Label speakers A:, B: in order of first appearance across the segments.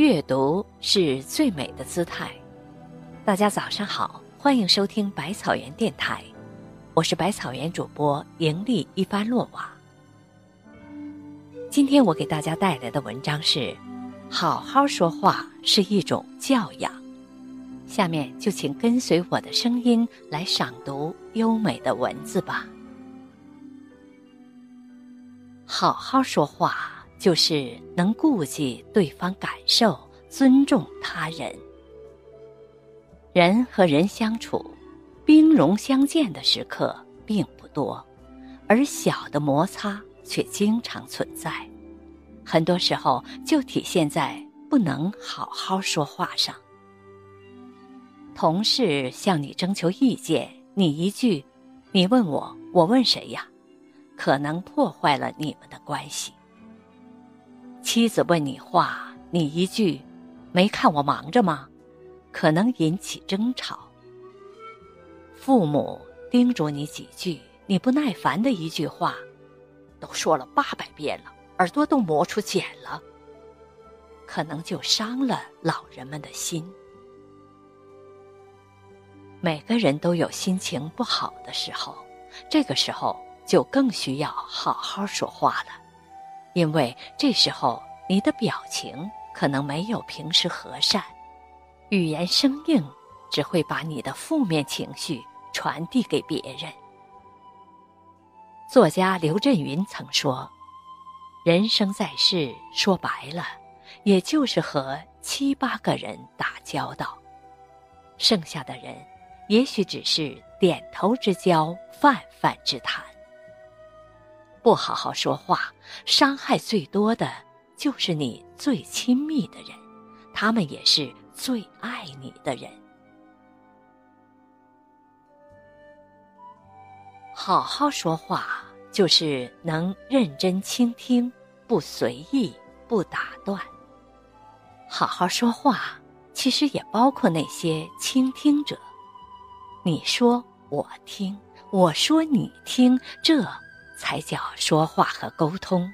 A: 阅读是最美的姿态。大家早上好，欢迎收听百草园电台，我是百草园主播盈利一番落瓦。今天我给大家带来的文章是：好好说话是一种教养。下面就请跟随我的声音来赏读优美的文字吧。好好说话。就是能顾及对方感受，尊重他人。人和人相处，兵戎相见的时刻并不多，而小的摩擦却经常存在。很多时候就体现在不能好好说话上。同事向你征求意见，你一句“你问我，我问谁呀”，可能破坏了你们的关系。妻子问你话，你一句“没看我忙着吗”，可能引起争吵。父母叮嘱你几句，你不耐烦的一句话，都说了八百遍了，耳朵都磨出茧了，可能就伤了老人们的心。每个人都有心情不好的时候，这个时候就更需要好好说话了。因为这时候你的表情可能没有平时和善，语言生硬，只会把你的负面情绪传递给别人。作家刘震云曾说：“人生在世，说白了，也就是和七八个人打交道，剩下的人，也许只是点头之交，泛泛之谈。”不好好说话，伤害最多的就是你最亲密的人，他们也是最爱你的人。好好说话，就是能认真倾听，不随意，不打断。好好说话，其实也包括那些倾听者。你说我听，我说你听，这。才叫说话和沟通。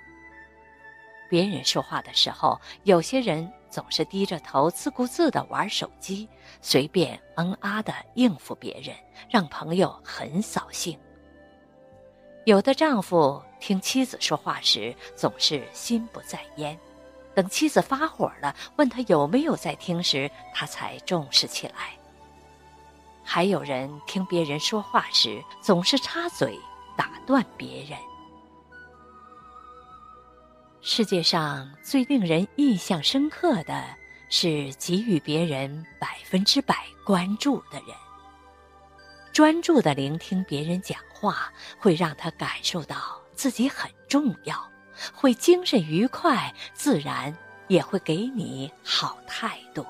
A: 别人说话的时候，有些人总是低着头自顾自的玩手机，随便嗯啊的应付别人，让朋友很扫兴。有的丈夫听妻子说话时总是心不在焉，等妻子发火了，问他有没有在听时，他才重视起来。还有人听别人说话时总是插嘴。打断别人。世界上最令人印象深刻的是给予别人百分之百关注的人。专注的聆听别人讲话，会让他感受到自己很重要，会精神愉快，自然也会给你好态度。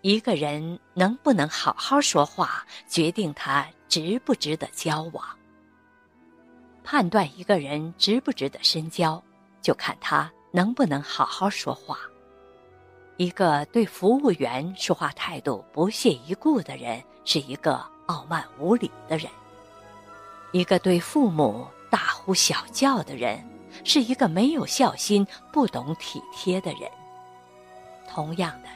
A: 一个人能不能好好说话，决定他。值不值得交往？判断一个人值不值得深交，就看他能不能好好说话。一个对服务员说话态度不屑一顾的人，是一个傲慢无礼的人；一个对父母大呼小叫的人，是一个没有孝心、不懂体贴的人。同样的，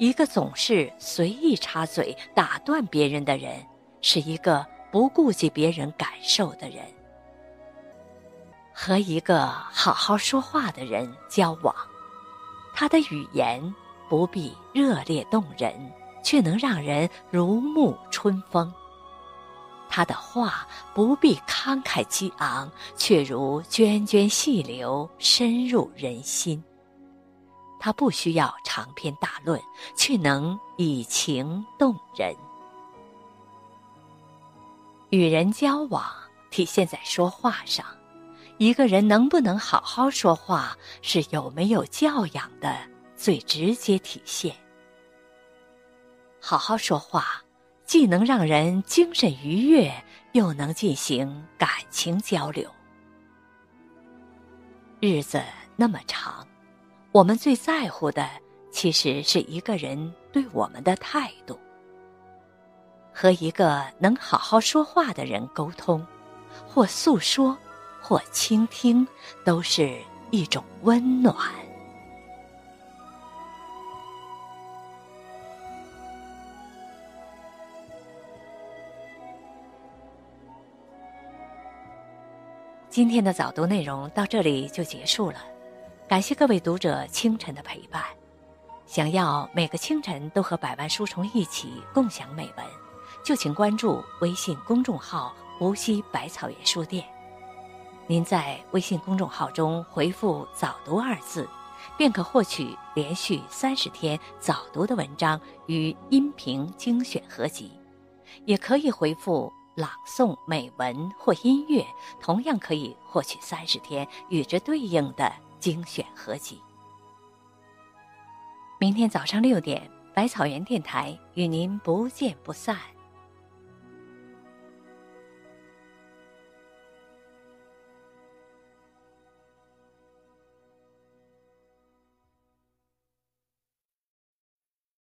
A: 一个总是随意插嘴、打断别人的人。是一个不顾及别人感受的人，和一个好好说话的人交往，他的语言不必热烈动人，却能让人如沐春风；他的话不必慷慨激昂，却如涓涓细流，深入人心。他不需要长篇大论，却能以情动人。与人交往体现在说话上，一个人能不能好好说话，是有没有教养的最直接体现。好好说话，既能让人精神愉悦，又能进行感情交流。日子那么长，我们最在乎的，其实是一个人对我们的态度。和一个能好好说话的人沟通或诉说或倾听都是一种温暖。今天的早读内容到这里就结束了感谢各位读者清晨的陪伴。想要每个清晨都和百万书虫一起共享美文就请关注微信公众号“无锡百草园书店”。您在微信公众号中回复“早读”二字，便可获取连续三十天早读的文章与音频精选合集，也可以回复。朗诵美文或音乐，同样可以获取三十天与之对应的精选合集。明天早上六点，百草园电台与您不见不散。